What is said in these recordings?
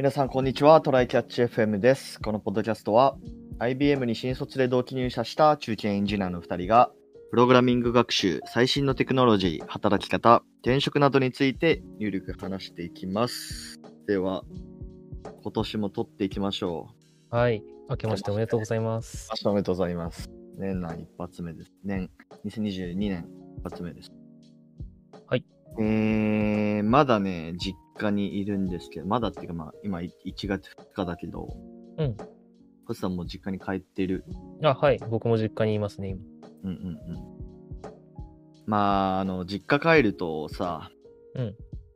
皆さん、こんにちは。トライキャッチ FM です。このポッドキャストは、IBM に新卒で同期入社した中堅エンジニアの2人が、プログラミング学習、最新のテクノロジー、働き方、転職などについて、有力話していきます。では、今年も撮っていきましょう。はい。明けましておめでとうございます。明日おめでとうございます。年内一発目です。年、2022年一発目です。はい。えー、まだね、実家にいるんですけど、まだっていうかまあ、今い1月2日だけど、うん。コスさんも実家に帰ってる？あ、はい。僕も実家にいますね、今。うんうんうん。まあ、あの、実家帰るとさ、うん。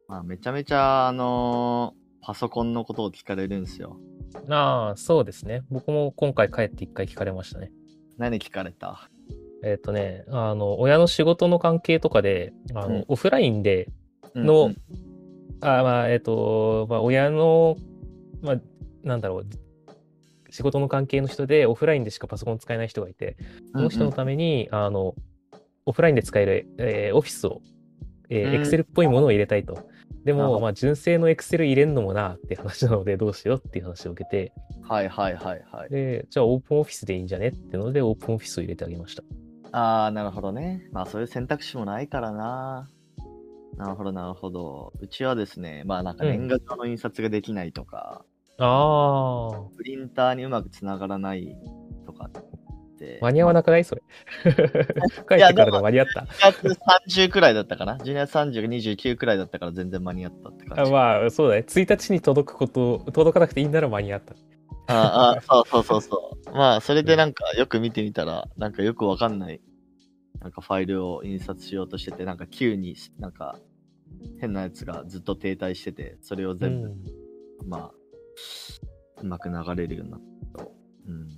まあ、めちゃめちゃ、あのパソコンのことを聞かれるんですよ。ああ、そうですね。僕も今回帰って一回聞かれましたね。何聞かれた？えっ、とね、あの、親の仕事の関係とかで、あの、うんオフラインでの、うんうんあまあ、えっ、と、まあ、親の、まあ、なんだろう、仕事の関係の人でオフラインでしかパソコン使えない人がいて、その人のために、あの、オフラインで使える、えーオフィスを、えうんー、エクセルっぽいものを入れたいと。でも、まあ、純正のエクセル入れんのもなって話なので、どうしようっていう話を受けて、はいはいはいはい。で、じゃあオープンオフィスでいいんじゃねってので、オープンオフィスを入れてあげました。ああ、なるほどね。まあそういう選択肢もないからな。なるほどなるほど。うちはですね、まあなんか年賀状の印刷ができないとか、ああ、プリンターにうまくつながらないとかって。間に合わなくない？それ。帰ってからで間に合った。1月30くらいだったかな ?12 月30、29くらいだったから全然間に合ったって感あじ。まあ、そうだね。1日に届くこと、届かなくていいなら間に合った。ああ、そうそうそうそう。まあ、それでなんかよく見てみたら、なんかよくわかんない、なんかファイルを印刷しようとしてて、なんか急になんか変なやつがずっと停滞してて、それをう全部、ん。ままあ、うまく流れるようになったと。うん。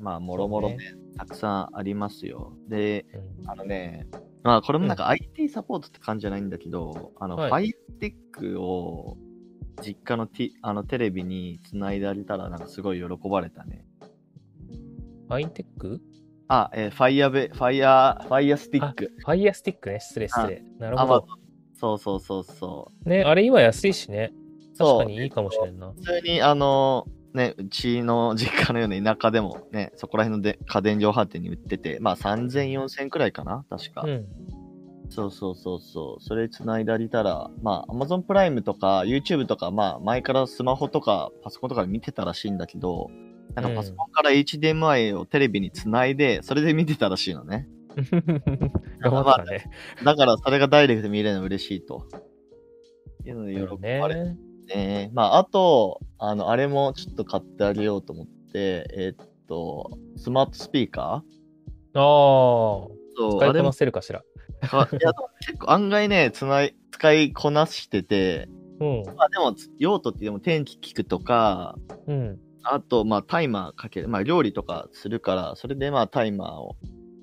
まあ、もろもろねたくさんありますよ。で、うんあのね、まあ、これもなんか IT サポートって感じじゃないんだけど、あの、はい Fire を実家のティあのテレビにつないであげたら、なんかすごい喜ばれたね。ファインテック？あ、えー、ファイヤーベ、ファイヤー、ファイヤースティック。ファイヤースティックね。失礼失礼。なるほど。、そうそうそうそう。ね、あれ今安いしね。そう確かにいいかもしれんな。普通に、あの、ね、うちの実家のような田舎でもね、そこら辺ので家電量販店に売ってて、まあ3000、4000くらいかな確か。うん。そうそうそうそう。それ繋いであげたら、まあ、Amazon プライムとか YouTube とか、まあ、前からスマホとかパソコンとかで見てたらしいんだけど、なんかパソコンから HDMI をテレビに繋いで、それで見てたらしいのね。頑張ったね。だから、それがダイレクトで見れるの嬉しいと。いうので喜ばれてね。ね。まあ、あと、あの、あれもちょっと買ってあげようと思って、えーっと、スマートスピーカー？ああ、そう、使いこなせるかしら。か、いや、でも結構案外ね、つない、使いこなしてて、うん。まあでも、用途ってでも天気聞くとか、うん。あと、まあタイマーかける、まあ料理とかするから、それでまあタイマーを、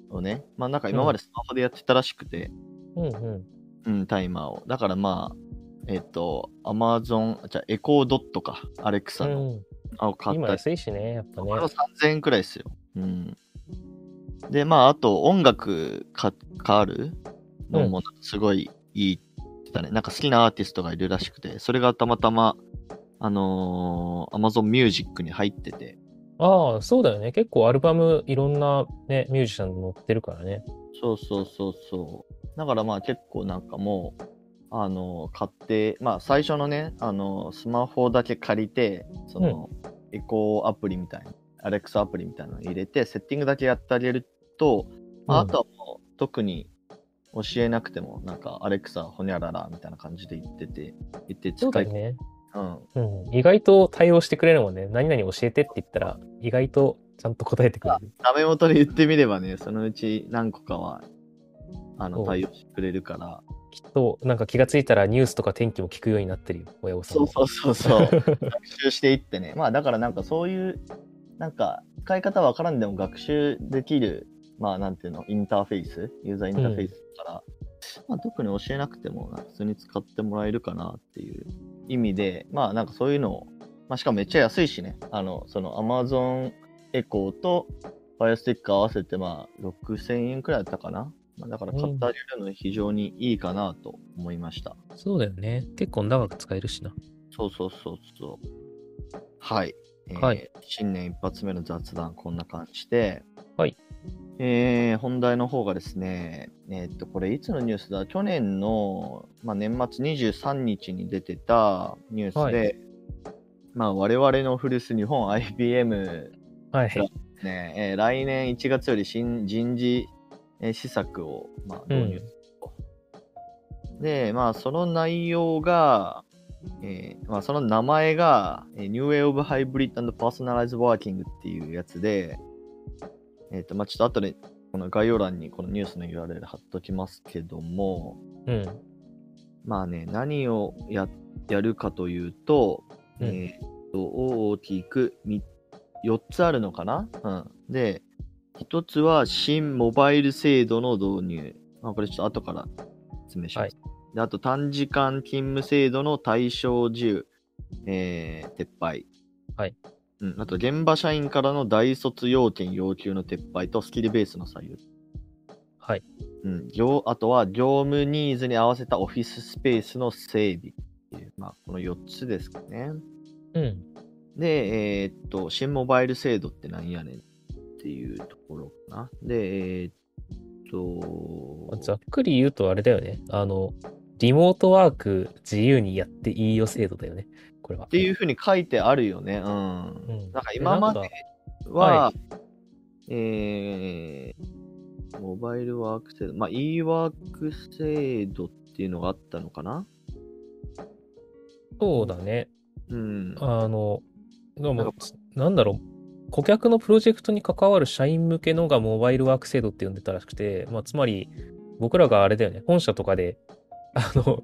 をね、まあなんか今までスマホでやってたらしくて、うんうん。うん、タイマーを。だからまあ、えっ、と、アマゾン、じゃあエコードットか、アレクサの、うん、あを買っ今たり安いしね、やっぱねこ。れも3000円くらいですよ。うん。で、まあ、あと、音楽か、かる？のも、すごいいいってたね。なんか好きなアーティストがいるらしくて、それがたまたま、あのー、Amazon Music に入ってて、ああ、そうだよね。結構アルバム、いろんなね、ミュージシャン載ってるからね。そうそうそうそう。だからまあ結構なんかもう、あのー買って、まあ最初のね、あのースマホだけ借りて、その、エコーアプリみたいな、アレクサアプリみたいなの入れて、セッティングだけやってあげると、まあ、うんあとはもう特に教えなくても、なんかアレクサほにゃららみたいな感じで言ってて、言って使い、ね。うん。うん。意外と対応してくれるもんね。何々教えてって言ったら、意外とちゃんと答えてくれる。ダメ元で言ってみればね、そのうち何個かは、あの、対応してくれるから。きっと、なんか気がついたらニュースとか天気も聞くようになってるよ、親御さんも。そうそうそうそう。学習していってね。まあだからなんかそういう、なんか使い方わからんでも学習できる、まあなんていうの、インターフェース、ユーザーインターフェースだから、まあ特に教えなくても普通に使ってもらえるかなっていう意味で、まあなんかそういうのを、まあしかもめっちゃ安いしね、あの、その Amazon エコーと Fire Stick 合わせてまあ6000円くらいだったかな。まあだから買ってあげるの非常にいいかなと思いました。そうだよね。結構長く使えるしな。そうそうそうそう。はい。えーはい新年一発目の雑談、こんな感じで。はい。えー本題の方がですね、えーっと、これいつのニュースだ？去年の、まあ、年末23日に出てたニュースで、はいまあ、我々の古巣日本 IBM はい。ですね、えー来年1月より新人事、えー施策を、まあ、導入すると。で、まあ、その内容が、えーまあ、その名前が、えー New Way of Hybrid and Personalized Working っていうやつで、えっ、と、まあ、ちょっと後で、この概要欄にこのニュースの URL 貼っときますけども、うん。まあね、何をややるかというと、うんえーっと、大きくみ4つあるのかな？うん。で、1つは新モバイル制度の導入。まあ、これちょっと後から説明します。であと、短時間勤務制度の対象自由、えー撤廃。はい。うん。あと、現場社員からの大卒要件要求の撤廃とスキルベースの採用。はい。うん、業あとは業務ニーズに合わせたオフィススペースの整備っていう、まあ、この4つですかね。うん。で、えーっと、新モバイル制度って何やねんっていうところかな。で、えーっと、ざっくり言うとあれだよね。あの、リモートワーク自由にやっていいよ制度だよね。これは。っていうふうに書いてあるよね。うん。うん。なんか今まででは、はえー、モバイルワーク制度、まあ、e ワーク制度っていうのがあったのかな？そうだね。うん。あの、でなんも、なんだろう、顧客のプロジェクトに関わる社員向けのがモバイルワーク制度って呼んでたらしくて、まあ、つまり、僕らがあれだよね、本社とかで、あの、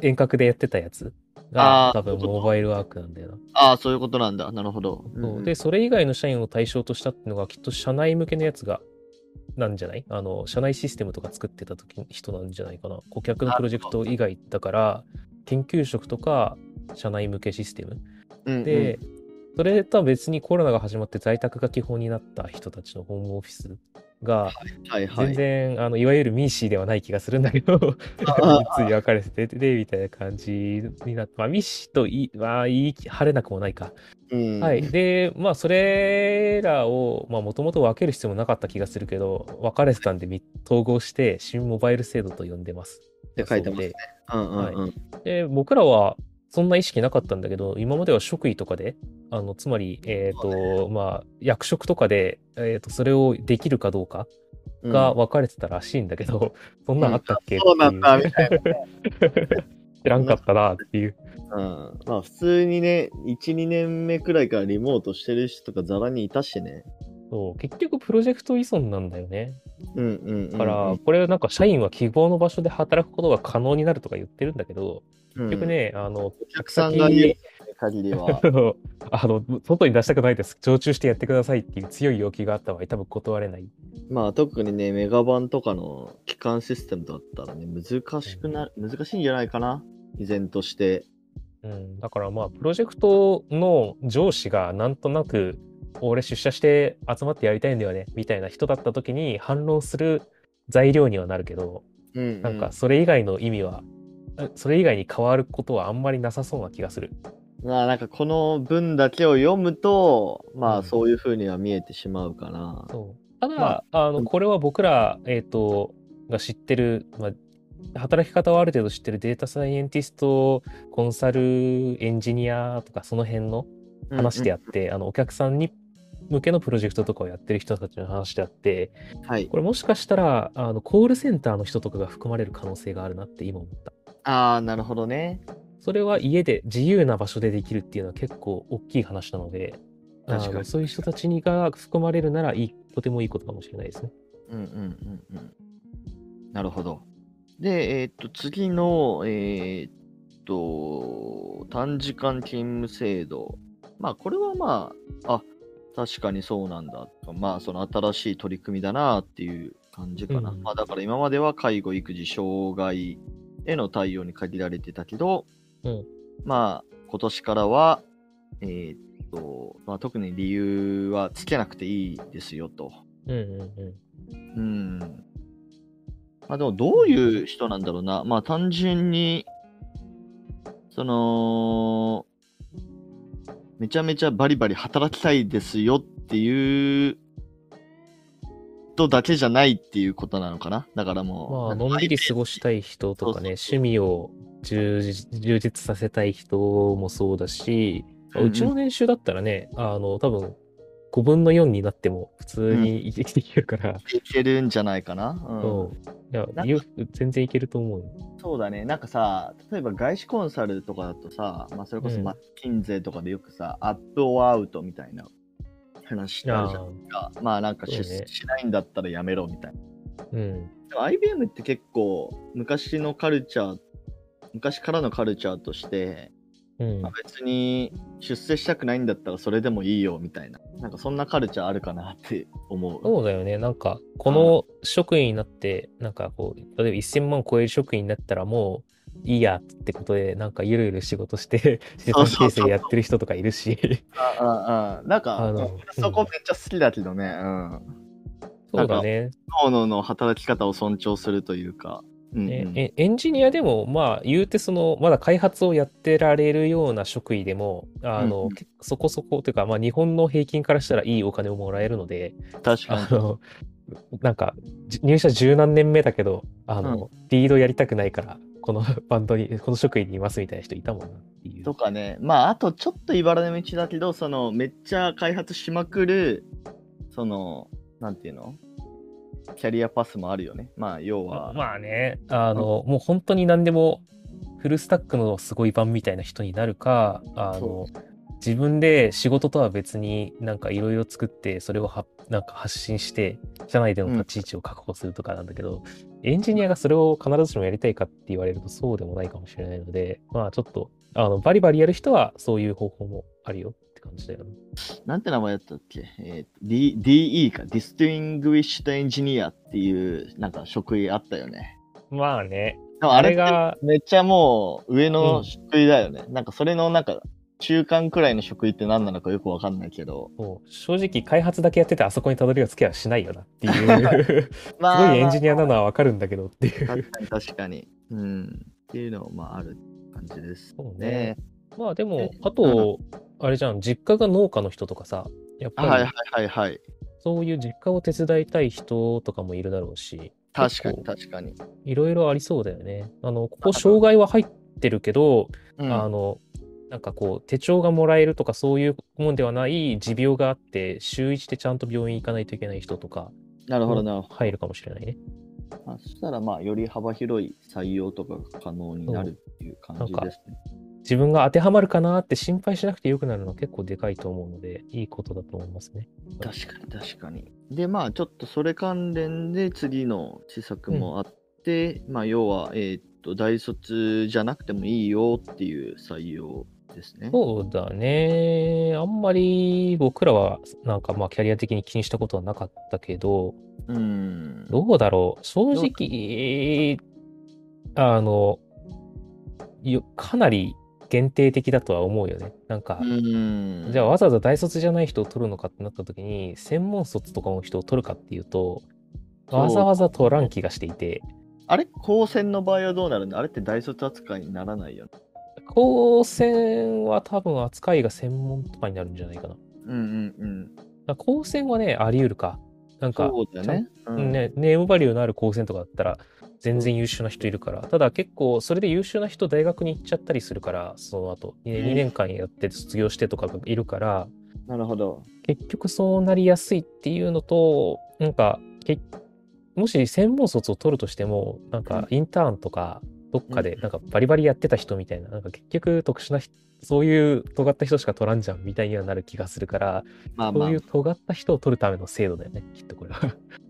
遠隔でやってたやつが多分モバイルワークなんだよな。ああ、そういうことなんだ。なるほど。そうで、それ以外の社員を対象としたっていうのが、きっと社内向けのやつが、なんじゃない？あの、社内システムとか作ってた時の人なんじゃないかな。顧客のプロジェクト以外だから、研究職とか、社内向けシステム。うんうんで、それとは別にコロナが始まって在宅が基本になった人たちのホームオフィスが、はいはい。全然、あの、いわゆるミーシーではない気がするんだけど、あ つい分かれてて、で、みたいな感じになって、まあ、ミーシーといい、まあ、言い晴れなくもないか。うんはい。で、まあ、それらを、まあ、もともと分ける必要もなかった気がするけど、分かれてたんで、み統合して、新モバイル制度と呼んでます。って書いてますねそううんうんうん。でで、僕らは、そんな意識なかったんだけど、今までは職位とかで、あの、つまり、えっ、と、まあ、役職とかで、えっ、と、それをできるかどうかうんが分かれてたらしいんだけど、そんなんあったっけ、そうなんだ、みたいな。いう知らんかったなっていう。うん。まあ普通にね、1、2年目くらいからリモートしてる人とかザラにいたしね。そう結局プロジェクト依存なんだよね。うんうんうんうん。だから、これなんか社員は希望の場所で働くことが可能になるとか言ってるんだけど、うん、結局ね、あの、お客さんが言う限りは。あの、外に出したくないです。常駐してやってくださいっていう強い要求があった場合、多分断れない。まあ特にね、メガバンとかの基幹システムだったらね、難しくな、難しいんじゃないかな？依然として。うん、だからまあ、プロジェクトの上司がなんとなく、俺出社して集まってやりたいんだよね、みたいな人だった時に反論する材料にはなるけど、うん、うん。なんかそれ以外の意味は、えそれ以外に変わることはあんまりなさそうな気がする。まあなんかこの文だけを読むと、まうんあそういう風には見えてしまうかな。そうただ、まあ、の、うんこれは僕ら、えっ、と、が知ってる、まあ、働き方をある程度知ってるデータサイエンティスト、コンサル、エンジニアとかその辺の話であって、あの、お客さんに向けのプロジェクトとかをやってる人たちの話であって、はい。これもしかしたら、あの、コールセンターの人とかが含まれる可能性があるなって今思った。ああ、なるほどね。それは家で自由な場所でできるっていうのは結構大きい話なので、あ確かにのそういう人たちにが含まれるならいい、とてもいいことかもしれないですね。うんうんうんうん。なるほど。で、えーっと、次の、えーっと、短時間勤務制度。まあ、これはまあ、あ、確かにそうなんだとか。まあ、その新しい取り組みだなっていう感じかな。うんまあ、だから今までは介護、育児、障害への対応に限られてたけど、うんまあ、今年からは、えーっと、まあ、特に理由はつけなくていいですよと。うんうんうん。うん。まあでもどういう人なんだろうな。まあ単純に、その、めちゃめちゃバリバリ働きたいですよっていうとだけじゃないっていうことなのかな？だからもう。まあ、のんびり過ごしたい人とかね、趣味を充実させたい人もそうだし、うちの年収だったらね、あの、多分、5分の4になっても普通に生きていけるから、いけるんじゃないかな？うん。そう。いや全然いけると思うよ。そうだね。なんかさ、例えば外資コンサルとかだとさ、まあ、それこそうんマッキンゼーとかでよくさ、アップオアアウトみたいな話あるじゃんか。まあなんか出世しないんだったらやめろみたいな。うん。でも IBM って結構昔のカルチャー、昔からのカルチャーとして、うんまあ、。別に出世したくないんだったらそれでもいいよみたいな。なんかそんなカルチャーあるかなって思う。そうだよね。なんか、この職員になって、なんかこう、例えば1000万超える職員になったらもういいやってことで、なんかゆるゆる仕事して、資産形成やってる人とかいるし。あああなんか、あの俺そこめっちゃ好きだけどね。うん。そうだね。各々の働き方を尊重するというか。うんうんええエンジニアでも、まあ、言うてその、まだ開発をやってられるような職位でも、あの、うんうんけそこそこ、というか、まあ、日本の平均からしたらいいお金をもらえるので、確かに。あの、なんか、じ入社十何年目だけど、あの、リードやりたくないから、この バンドに、この職位にいますみたいな人いたもんなっていう。とかね。まあ、あとちょっと茨の道だけど、その、めっちゃ開発しまくる、その、なんていうの？キャリアパスもあるよね。まあ、要は。まあね、あの、もう本当に何でも、フルスタックのすごい版みたいな人になるか、あのそ、自分で仕事とは別になんかいろいろ作って、それをはなんか発信して、社内での立ち位置を確保するとかなんだけど、エンジニアがそれを必ずしもやりたいかって言われるとそうでもないかもしれないので、まあちょっと、あの、バリバリやる人はそういう方法もあるよ感じだよね。なんて名前だったっけ？えー DE か。Distinguished Engineer っていう、なんか職位あったよね。まあね、あれが、めっちゃもう上うんの職位だよね。なんかそれのなんか中間くらいの職位って何なのかよくわかんないけど。正直開発だけやっててあそこにたどり着けはしないよなっていう。すまごいエンジニアなのはわかるんだけどっていう。確かに確かに。うん。っていうのもまあある感じですそうねね。。まあでもえ、あと、あれじゃん、実家が農家の人とかさ、やっぱりはいはいはいはい。そういう実家を手伝いたい人とかもいるだろうし、確かに確かに。いろいろありそうだよね。あの、ここ障害は入ってるけど、うんあの、なんかこう、手帳がもらえるとかそういうもんではない持病があって、週一でちゃんと病院行かないといけない人とか、なるほどなるほど。入るかもしれないね。まあ、そしたらまあより幅広い採用とかが可能になるっていう感じですね。自分が当てはまるかなって心配しなくてよくなるのは結構でかいと思うので、いいことだと思いますね。確かに確かに。でまあちょっとそれ関連で次の施策もあって、まあ要は、えーっと大卒じゃなくてもいいよっていう採用ですね。そうだね。あんまり僕らはなんかまあキャリア的に気にしたことはなかったけど、うん。どうだろう。正直、あの、よかなり限定的だとは思うよね。なんか、うん。じゃあわざわざ大卒じゃない人を取るのかってなった時に、専門卒とかの人を取るかっていうと、わざわざ取らん気がしていて、あれ？高専の場合はどうなるんだあれって大卒扱いにならないよね。高専は多分扱いが専門とかになるんじゃないかな。うんうんうん。ら高専はね、あり得るか。なんか、そうだね。うんね、ネームバリューのある高専とかだったら全然優秀な人いるから、ただ結構それで優秀な人大学に行っちゃったりするから、その後、2, うん。年間やって卒業してとかがいるから、なるほど。結局そうなりやすいっていうのと、なんか、けもし専門卒を取るとしても、なんかインターンとか、どっかでなんかバリバリやってた人みたいな、なんか結局特殊な人、そういう尖った人しか取らんじゃんみたいにはなる気がするから、まあまあ。そういう尖った人を取るための制度だよね、きっとこれは。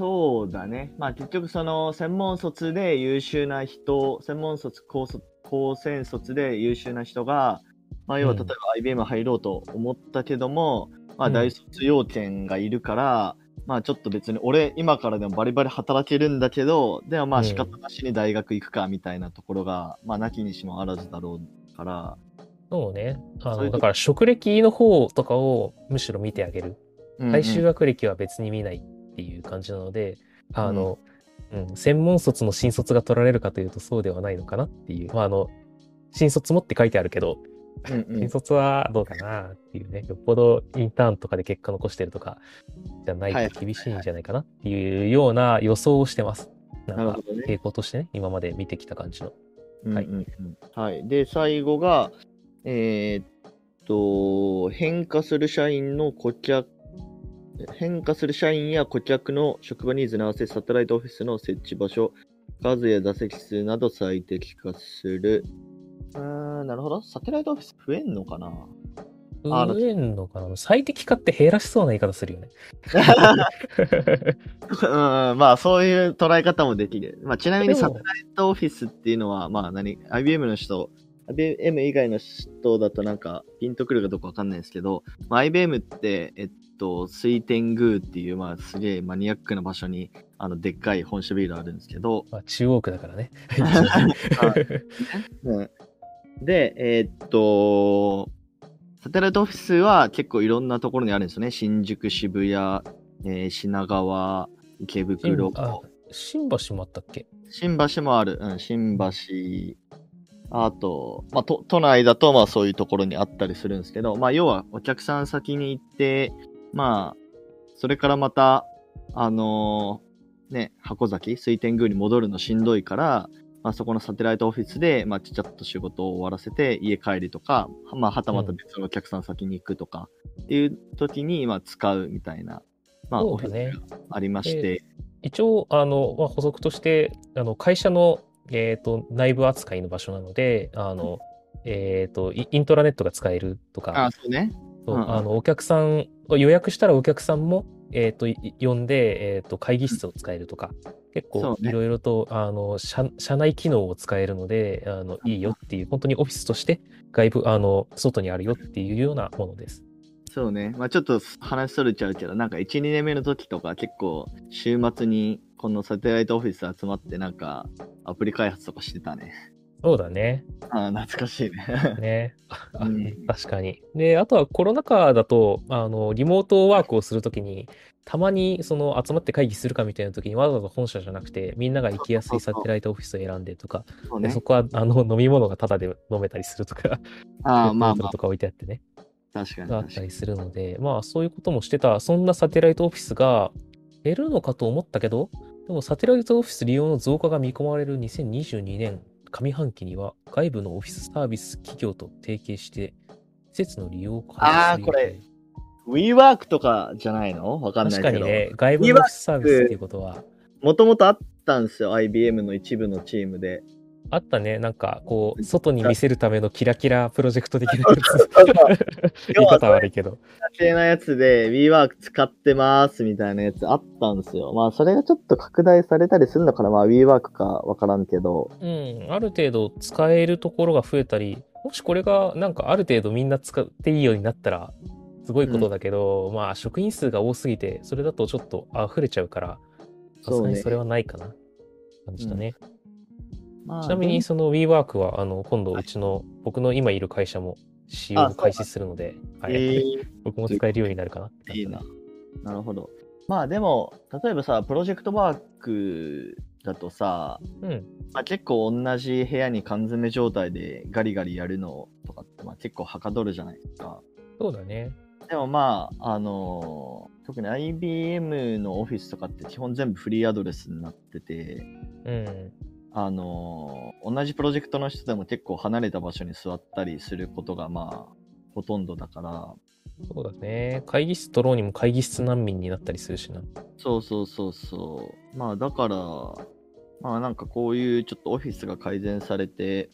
そうだね。まあ結局その専門卒で優秀な人、専門卒、高卒、高専卒で優秀な人が、まあ要はうん。例えば IBM 入ろうと思ったけども、まあうん。大卒要件がいるから、まあちょっと別に俺今からでもバリバリ働けるんだけど、でもまうん。あ仕方なしに大学行くかみたいなところが、まあなきにしもあらずだろうから、そうね。あの、だから職歴の方とかをむしろ見てあげる。最終学歴は別に見ないっていう感じなので、あの、うん、専門卒の新卒が取られるかというとそうではないのかなっていう。まあ、あの、新卒もって書いてあるけど、うんうん新卒はどうかなっていうね、よっぽどインターンとかで結果残してるとかじゃないはいと厳しいんじゃないかなっていうような予想をしてます。なかなんるほどね。傾向としてね、今まで見てきた感じの。はいうんうんうんはい。で、最後が、えーっと、変化する社員の顧客、変化する社員や顧客の職場ニーズに合わせサテライトオフィスの設置場所、数や座席数など最適化する。うーん、なるほど。サテライトオフィス増えんのかな？増えんのかな？最適化って減らしそうな言い方するよね。うん、まあ、そういう捉え方もできる。まあ、ちなみにサテライトオフィスっていうのは、まあ何、IBM の人、IBM 以外の人だとなんか、ピンとくるかどうかわかんないですけど、まあ、IBM って、えっと、水天宮っていう、まあ、すげえマニアックな場所に、あの、でっかい本社ビルあるんですけど、まあ、中央区だからね。うんで、えーっと、サテライトオフィスは結構いろんなところにあるんですよね。新宿、渋谷、えー品川、池袋、あ新橋もあったっけ？新橋もある。うん、新橋。あと、まあ、都都内だと、まあ、そういうところにあったりするんですけど、まあ、要は、お客さん先に行って、まあ、それからまた、あのーね、箱崎、水天宮に戻るのしんどいから、まあ、そこのサテライトオフィスで、まあ、ちちゃっと仕事を終わらせて、家帰りとか、まあ、はたまた別のお客さん先に行くとか、っていう時に、まあ、使うみたいな、まあ、オフィスがありまして、一応、あの、まあ、補足として、あの会社の、えー、と内部扱いの場所なので、あの、えー、とイイントラネットが使えるとか、あ、そうね。そううんうんあのお客さん、予約したらお客さんも、えー、とい呼んで、えー、と会議室を使えるとか、結構いろいろとあの社社内機能を使えるのであの、いいよっていう、本当にオフィスとして外部、あの外にあるよっていうようなものです。そうね。まあちょっと話それちゃうけど、なんか1、2年目の時とか結構週末にこのサテライトオフィス集まってなんかアプリ開発とかしてたね。そうだね。ああ、懐かしいね。ね。あ うん確かに。で、あとはコロナ禍だと、あの、リモートワークをするときに、たまにその集まって会議するかみたいなときにわざわざ本社じゃなくて、みんなが行きやすいサテライトオフィスを選んでとか、そうねでそ。こはあの飲み物がタダで飲めたりするとか、ああ、まあまあと、か置いてあってね、確かにがあっ。たりするので、まあそういうこともしてた、そんなサテライトオフィスが減るのかと思ったけど、でもサテライトオフィス利用の増加が見込まれる2022年上半期には、外部のオフィスサービス企業と提携して、施設の利用を開始するあーこれ WeWork とかじゃないの？わかんないけど。確かにね、外部のオフィスサービスっていうことは、もともとあったんですよ。IBM の一部のチームで。あったね、なんかこう、外に見せるためのキラキラプロジェクト的なやつ。言い方は悪いけど。系なやつで WeWork 使ってますみたいなやつあったんですよ。まあそれがちょっと拡大されたりするのかな。まあ WeWork かわからんけど。うん、ある程度使えるところが増えたり、もしこれがなんかある程度みんな使っていいようになったら、すごいことだけど、まあ職員数が多すぎて、それだとちょっと溢れちゃうから、さすがにそれはないかな。感じだね。まあ、ちなみにその WeWork は、あの、今度うちの、僕の今いる会社も使用を開始するので、はいえー 僕も使えるようになるかなっていいな。なるほど。まあでも、例えばさ、プロジェクトワークだとさ、うん。まあ、結構同じ部屋に缶詰状態でガリガリやるのとかって、まあ、結構はかどるじゃないですか。そうだね。でもまあ、あのー特に IBM のオフィスとかって基本全部フリーアドレスになってて、うん。あのー同じプロジェクトの人でも結構離れた場所に座ったりすることがまあ、ほとんどだから、そうだね。会議室取ろうにも会議室難民になったりするしな。そうそうそうそう。まあだから、まあなんかこういうちょっとオフィスが改善されて、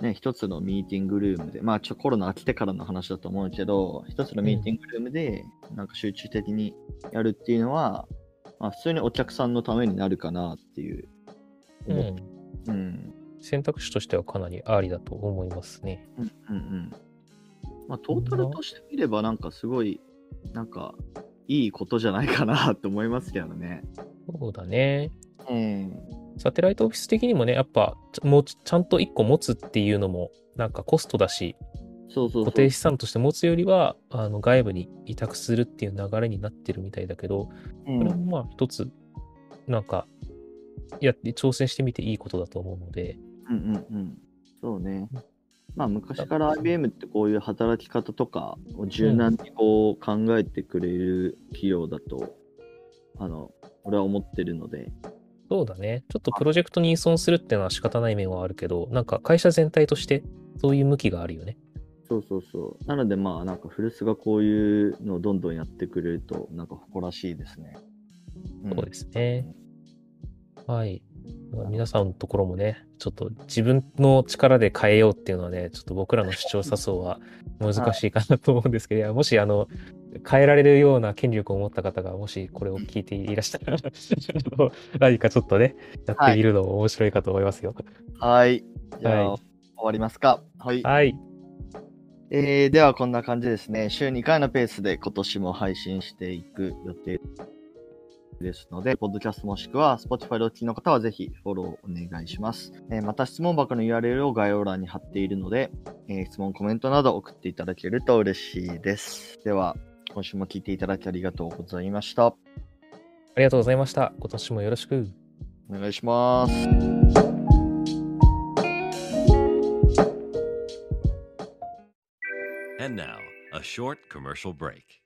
ね、一つのミーティングルームで、まあちょコロナ飽きてからの話だと思うけど、一つのミーティングルームでなんか集中的にやるっていうのは、まあ普通にお客さんのためになるかなっていう。うん。うん。選択肢としてはかなりありだと思いますね。うんうんうん。まあトータルとしてみればなんかすごい、なんかいいことじゃないかなと思いますけどね。そうだね。うん。サテライトオフィス的にもね、やっぱ、ちゃもうちちゃんと1個持つっていうのも、なんかコストだし、そうそう。固定資産として持つよりは、あの外部に委託するっていう流れになってるみたいだけど、うんこれもまあ一つ、なんか、やって挑戦してみていいことだと思うので、うんうんうん。そうね。まあ昔から IBM ってこういう働き方とかを柔軟にこう考えてくれる企業だと、あの、俺は思ってるので。そうだね。ちょっとプロジェクトに依存するっていうのは仕方ない面はあるけど、なんか会社全体としてそういう向きがあるよね。そうそうそう。なのでまあなんか古巣がこういうのをどんどんやってくれるとなんか誇らしいですね。うん、そうですね。はい。皆さんのところもね、ちょっと自分の力で変えようっていうのはね、ちょっと僕らの視聴者層は難しいかなと思うんですけど、もしあの、変えられるような権力を持った方が、もしこれを聞いていらしたら 何かちょっとね、やってみるのも面白いかと思いますよ。はい。じゃあ、はい、終わりますか。はい。はい。えー、ではこんな感じですね。週2回のペースで今年も配信していく予定ですので、ポッドキャストもしくは Spotify でお聞きの方はぜひフォローお願いします。えー、また質問箱の URL を概要欄に貼っているので、えー、質問、コメントなど送っていただけると嬉しいです。では、今週も聞いていただきありがとうございました。ありがとうございました。今年もよろしく。お願いします。And now, a short commercial break.